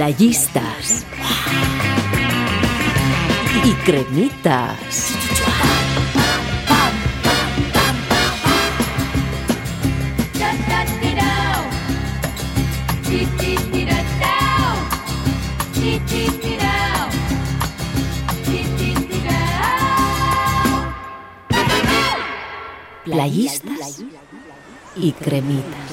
Playistas. Y cremitas. Playistas y cremitas.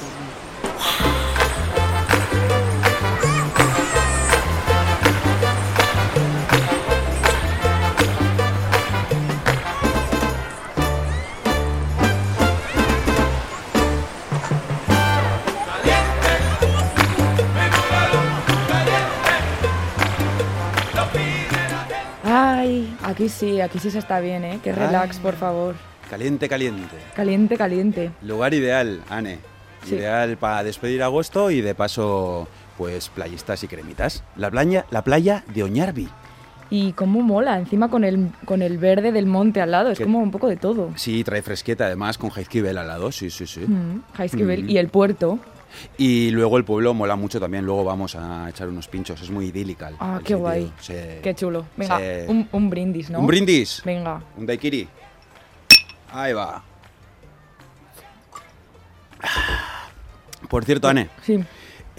Aquí sí, aquí sí se está bien, ¿eh? Que relax, Ay. por favor. Caliente, caliente. Caliente, caliente. Lugar ideal, Ane. Sí. Ideal para despedir agosto y de paso, pues playistas y cremitas. La playa, la playa de Oñarbi. Y cómo mola, encima con el, con el verde del monte al lado, es Que- como un poco de todo. Sí, trae fresqueta además con Jaizkibel al lado, sí, sí, sí. Mm, Jaizkibel. Mm. Y el puerto. Y luego el pueblo mola mucho también, luego vamos a echar unos pinchos, es muy idílica. Ah, qué guay. Sí. Qué chulo. Venga, Sí. un, un brindis, ¿no? Un brindis, Venga. un daiquiri. Ahí va. Por cierto, Ane, Sí.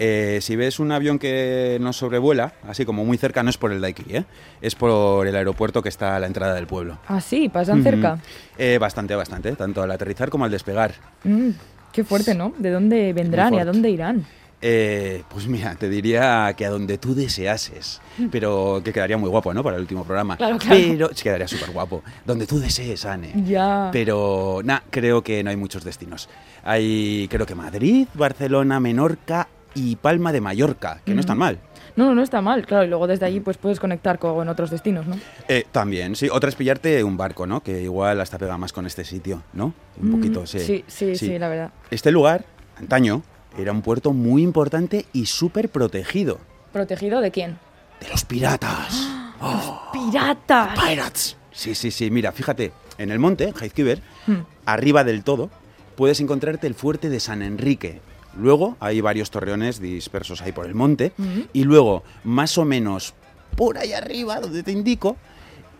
Eh, si ves un avión que nos sobrevuela, así como muy cerca, no es por el Daiquiri, ¿eh? es por el aeropuerto que está a la entrada del pueblo. Ah, sí, pasan cerca. Eh, bastante, bastante, tanto al aterrizar como al despegar. Mm, qué fuerte, ¿no? ¿De dónde vendrán y a dónde irán? Eh, pues mira, te diría que a donde tú deseases, pero que quedaría muy guapo, ¿no? Para el último programa. Mm. Claro, claro. Pero sí, quedaría súper guapo. Donde tú desees, Anne. Ya. Pero, nah, creo que no hay muchos destinos. Hay, creo que Madrid, Barcelona, Menorca y Palma de Mallorca, que no están Ujú. mal. No, no, no está mal, claro. Y luego desde allí pues puedes conectar con otros destinos, ¿no? Eh, también, sí. Otra es pillarte un barco, ¿no? Que igual hasta pega más con este sitio, ¿no? Un Mm, poquito, sí. Sí, sí, sí, la verdad. Este lugar, antaño, era un puerto muy importante y súper protegido. ¿Protegido de quién? ¡De los piratas! ¡Oh! ¡Piratas! ¡Pirates! Sí, sí, sí. Mira, fíjate, en el monte, Heizkiber, Hmm. arriba del todo, puedes encontrarte el fuerte de San Enrique. Luego hay varios torreones dispersos ahí por el monte. Y luego, más o menos por ahí arriba, donde te indico,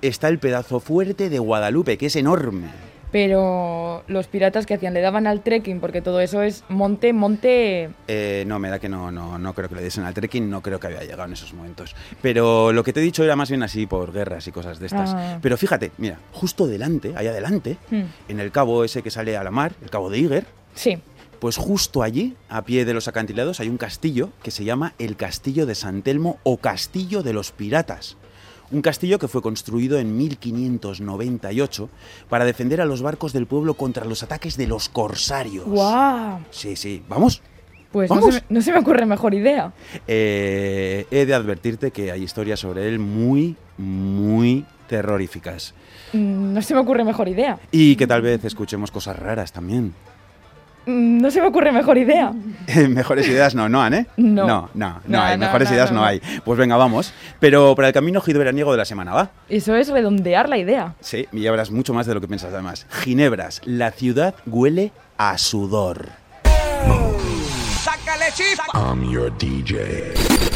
está el pedazo fuerte de Guadalupe, que es enorme. Pero los piratas que hacían, le daban al trekking, porque todo eso es monte, monte. Eh, no, me da que no, no, no creo que le diesen al trekking, no creo que había llegado en esos momentos. Pero lo que te he dicho era más bien así por guerras y cosas de estas. Ah. Pero fíjate, mira, justo delante, allá adelante, Hmm. en el cabo ese que sale a la mar, el cabo de Iger, Sí. Pues justo allí, a pie de los acantilados, hay un castillo que se llama el Castillo de San Telmo o Castillo de los Piratas. Un castillo que fue construido en 1598 para defender a los barcos del pueblo contra los ataques de los corsarios. ¡Guau! Sí, sí, vamos. Pues no Vamos. se, me, no se me ocurre mejor idea. Eh, he de advertirte que hay historias sobre él muy, muy terroríficas. Mm, No se me ocurre mejor idea. Y que tal vez escuchemos cosas raras también. Mm, No se me ocurre mejor idea. mejores ideas no, ¿no, Anne? No. No, no, no No, hay. no, mejores no, ideas no, no, no. hay. Pues venga, vamos. Pero para el camino giro veraniego de la semana, ¿va? Eso es redondear la idea. Sí, y ya verás mucho más de lo que piensas además. Ginebras, la ciudad huele a sudor. I'm your DJ.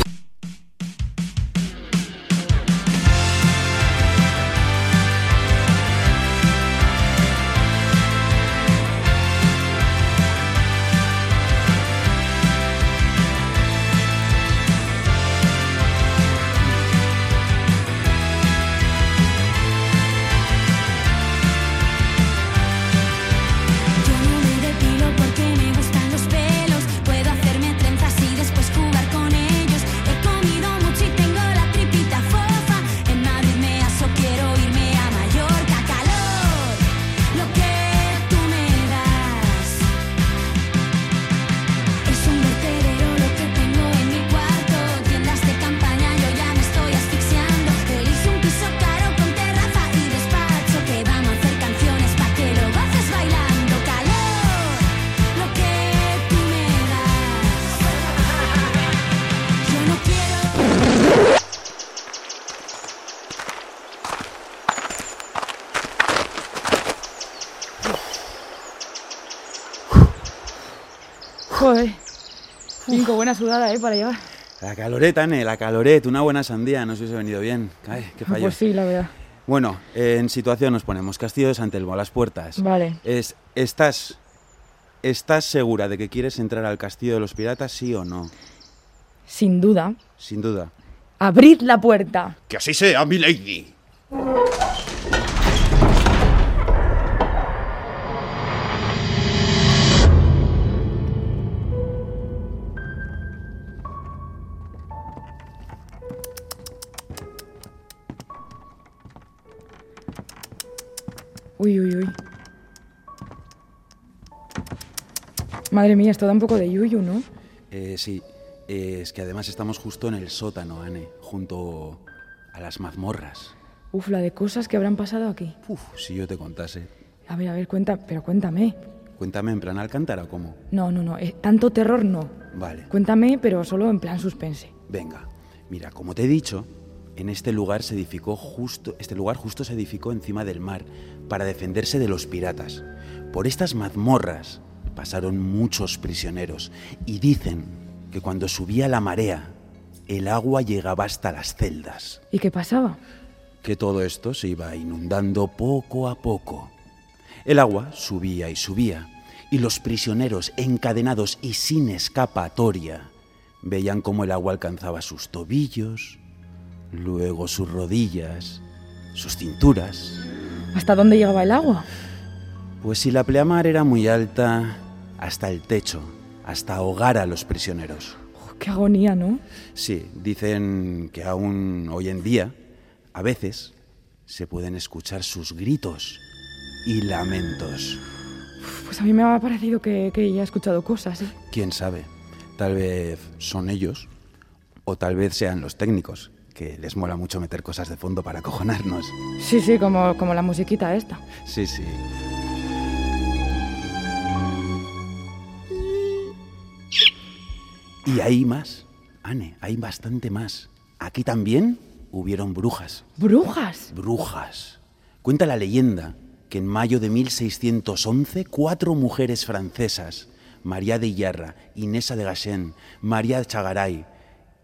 Cinco buena sudada, ¿eh? Para llevar. La caloreta, Ane, la caloret, una buena sandía, nos hubiese venido bien. Ay, qué fallo. Pues sí, la verdad. Bueno, eh, en situación nos ponemos. Castillo de San Telmo, a las puertas. Vale. Es, ¿estás, ¿Estás segura de que quieres entrar al Castillo de los Piratas, sí o no? Sin duda. Sin duda. ¡Abrid la puerta! Que así sea, mi lady. Uy, uy, uy. Madre mía, esto da un poco de yuyu, ¿no? Eh, sí, eh, es que además estamos justo en el sótano, Ane, junto a las mazmorras. Uf, la de cosas que habrán pasado aquí. Uf, si yo te contase. A ver, a ver, cuenta, pero cuéntame. Cuéntame en plan Alcántara, ¿cómo? No, no, no, eh, tanto terror no. Vale. Cuéntame, pero solo en plan suspense. Venga, mira, como te he dicho, en este lugar se edificó justo, este lugar justo se edificó encima del mar para defenderse de los piratas. Por estas mazmorras pasaron muchos prisioneros y dicen que cuando subía la marea, el agua llegaba hasta las celdas. ¿Y qué pasaba? Que todo esto se iba inundando poco a poco. El agua subía y subía, y los prisioneros encadenados y sin escapatoria veían cómo el agua alcanzaba sus tobillos, luego sus rodillas, sus cinturas. ¿Hasta dónde llegaba el agua? Pues si la pleamar era muy alta, hasta el techo, hasta ahogar a los prisioneros. Qué agonía, ¿no? Sí, dicen que aún hoy en día, a veces, se pueden escuchar sus gritos y lamentos. Pues a mí me ha parecido que, que ya he escuchado cosas, ¿eh? ¿Quién sabe? Tal vez son ellos, o tal vez sean los técnicos, que les mola mucho meter cosas de fondo para acojonarnos. Sí, sí, como, como la musiquita esta. Sí, sí. Y hay más, Anne, hay bastante más. Aquí también hubieron brujas. ¡Brujas! Brujas. Cuenta la leyenda que en mayo de 1611 cuatro mujeres francesas, María de Iyarra, Inesa de Gachén, María de Chagaray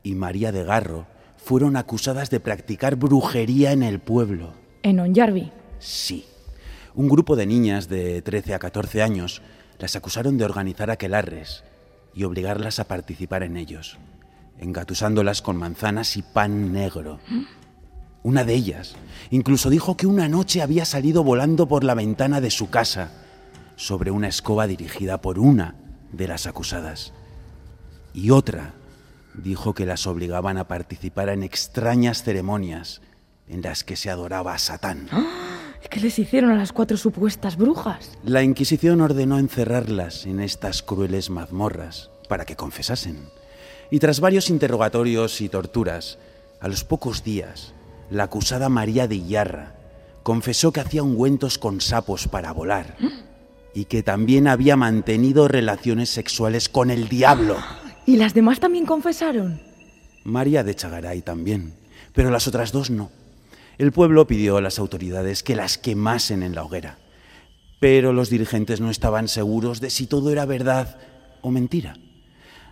y María de Garro, fueron acusadas de practicar brujería en el pueblo. En Onjarvi. Sí. Un grupo de niñas de 13 a 14 años las acusaron de organizar aquelarres y obligarlas a participar en ellos, engatusándolas con manzanas y pan negro. Una de ellas incluso dijo que una noche había salido volando por la ventana de su casa sobre una escoba dirigida por una de las acusadas. Y otra dijo que las obligaban a participar en extrañas ceremonias en las que se adoraba a Satán. ¿Qué les hicieron a las cuatro supuestas brujas? La Inquisición ordenó encerrarlas en estas crueles mazmorras para que confesasen. Y tras varios interrogatorios y torturas, a los pocos días, la acusada María de Iyarra confesó que hacía ungüentos con sapos para volar y que también había mantenido relaciones sexuales con el diablo. ¿Y las demás también confesaron? María de Chagaray también, pero las otras dos no. El pueblo pidió a las autoridades que las quemasen en la hoguera, pero los dirigentes no estaban seguros de si todo era verdad o mentira.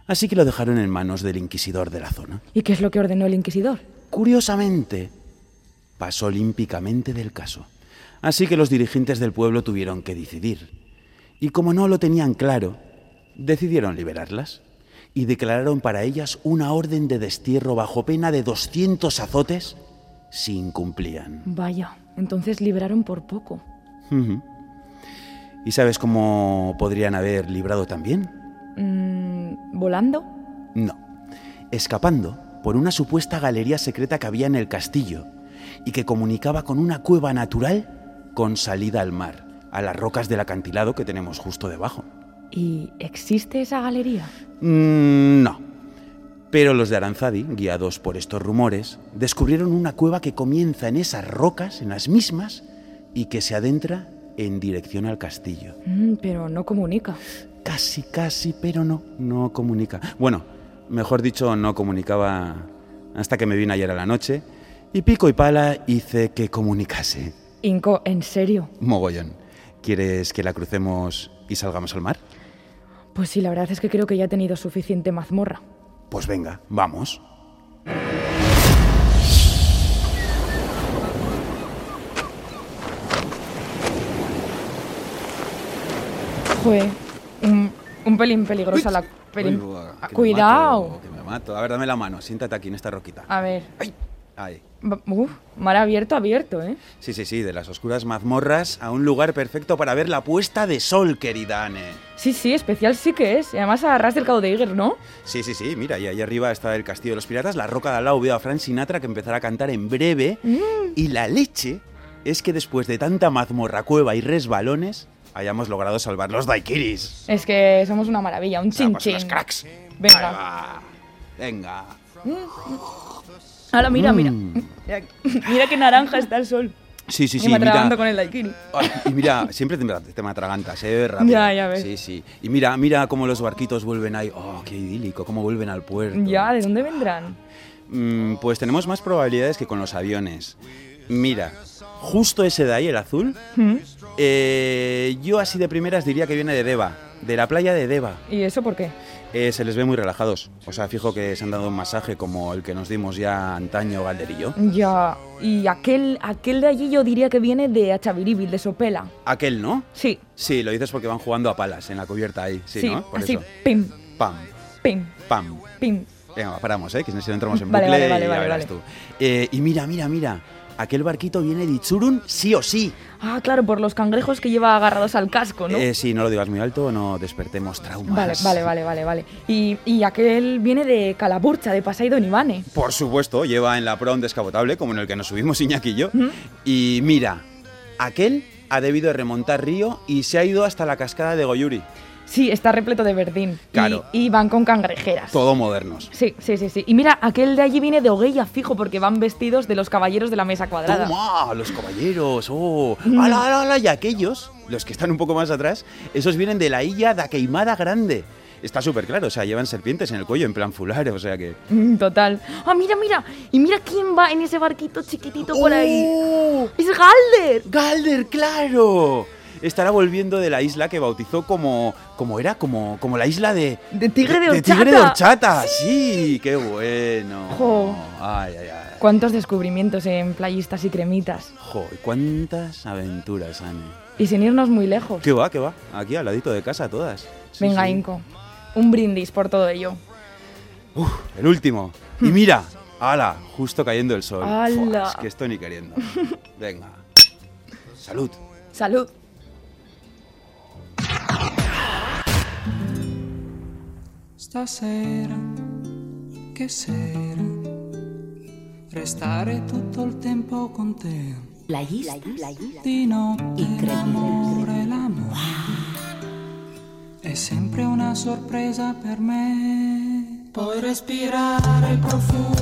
Así que lo dejaron en manos del inquisidor de la zona. ¿Y qué es lo que ordenó el inquisidor? Curiosamente, pasó olímpicamente del caso. Así que los dirigentes del pueblo tuvieron que decidir. Y como no lo tenían claro, decidieron liberarlas y declararon para ellas una orden de destierro bajo pena de 200 azotes si incumplían. Vaya, entonces libraron por poco. ¿Y sabes cómo podrían haber librado también? Mm, ¿Volando? No, escapando por una supuesta galería secreta que había en el castillo y que comunicaba con una cueva natural con salida al mar, a las rocas del acantilado que tenemos justo debajo. ¿Y existe esa galería? Mm, no. Pero los de Aranzadi, guiados por estos rumores, descubrieron una cueva que comienza en esas rocas, en las mismas, y que se adentra en dirección al castillo. Mm, pero no comunica. Casi, casi, pero no, no comunica. Bueno, mejor dicho, no comunicaba hasta que me vine ayer a la noche y pico y pala hice que comunicase. Inco, ¿en serio? Mogollón. ¿Quieres que la crucemos y salgamos al mar? Pues sí, la verdad es que creo que ya he tenido suficiente mazmorra. Pues venga, vamos. Joder, un, un pelín peligrosa la... pelín- Uy, buah, que me Cuidado. mato, que me mato. A ver, dame la mano. Siéntate aquí en esta roquita. A ver. Ay, ahí. Uf, mar abierto, abierto, ¿eh? Sí, sí, sí, de las oscuras mazmorras a un lugar perfecto para ver la puesta de sol, querida Anne. Sí, sí, especial sí que es. Y además a ras del cabo de Iger, ¿no? Sí, sí, sí, mira, y ahí arriba está el Castillo de los Piratas, la roca de al lado veo a Frank Sinatra que empezará a cantar en breve. Y la leche es que después de tanta mazmorra, cueva y resbalones, hayamos logrado salvar los daiquiris. Es que somos una maravilla, un chin Somos chin. unos cracks. Venga. Ahí va. Ahora mira, mira. Mm. Mira, mira qué naranja está el sol. Sí, sí, sí, me mira. con el daiquiri. Ay, y mira, siempre te, te me atragantas, ¿eh? Rápido. Ya, ya ves. Sí, sí. Y mira, mira cómo los barquitos vuelven ahí. Oh, qué idílico, cómo vuelven al puerto. Ya, ¿de dónde vendrán? Mm, pues tenemos más probabilidades que con los aviones. Mira, justo ese de ahí, el azul, ¿Mm? eh, yo así de primeras diría que viene de Deva, de la playa de Deva. ¿Y eso por qué? Eh, se les ve muy relajados. O sea, fijo que se han dado un masaje como el que nos dimos ya antaño Galder y yo. Ya. Y aquel, aquel de allí yo diría que viene de Achaviribil, de Sopela. Aquel, ¿no? Sí, Sí, lo dices porque van jugando a palas en la cubierta ahí. Sí, sí, ¿no? Por así. eso. Pim, Pam, pim, pam. pim. Venga, paramos, ¿eh? Que si no entramos en Vale, bucle vale, vale, y ya vale, verás vale. tú. Eh, y mira, mira, mira. Aquel barquito viene de Itzurun sí o sí. Ah, claro, por los cangrejos que lleva agarrados al casco, ¿no? Eh, sí, no lo digas muy alto, no despertemos traumas. Vale, vale, vale, vale, vale. Y, y aquel viene de Calaburcha, de Pasaido Nivane. Por supuesto, lleva en la proa un descapotable, como en el que nos subimos Iñaki y yo. Y mira, aquel ha debido de remontar río y se ha ido hasta la cascada de Goyuri. Sí, está repleto de verdín. Claro. Y, van con cangrejeras. Todo modernos. Sí, sí, sí, sí. Y mira, aquel de allí viene de Ogueya fijo porque van vestidos de los caballeros de la mesa cuadrada. ¡Toma! Los caballeros, ¡oh! ¡Hala, hala, hala! Y aquellos, los que están un poco más atrás, esos vienen de la isla da Queimada Grande. Está súper claro, o sea, llevan serpientes en el cuello en plan fular, o sea que... Mm, Total. Ah, mira, mira. Y mira quién va en ese barquito chiquitito por ahí. ¡Oh! ¡Es Galder! ¡Galder, claro! Estará volviendo de la isla que bautizó como... como era? Como, como la isla de... De Tigre de De Tigre de Horchata. Horchata, sí, qué bueno. Jo. Ay, ay, ay. ¿Cuántos descubrimientos en playistas y cremitas? Jo, cuántas aventuras, Anne. Y sin irnos muy lejos. ¿Qué va, qué va? Aquí al ladito de casa todas. Sí, Venga, sí. Inco. Un brindis por todo ello. Uf, el último. Y mira, ala, justo cayendo el sol. ¡Hala! Fua, es que estoy ni queriendo. Venga. Salud. Salud. Stasera, che sera, restare tutto il tempo con te. La isla Di notte Incredibile. l'amore, l'amore è sempre una sorpresa per me. Puoi respirare il profumo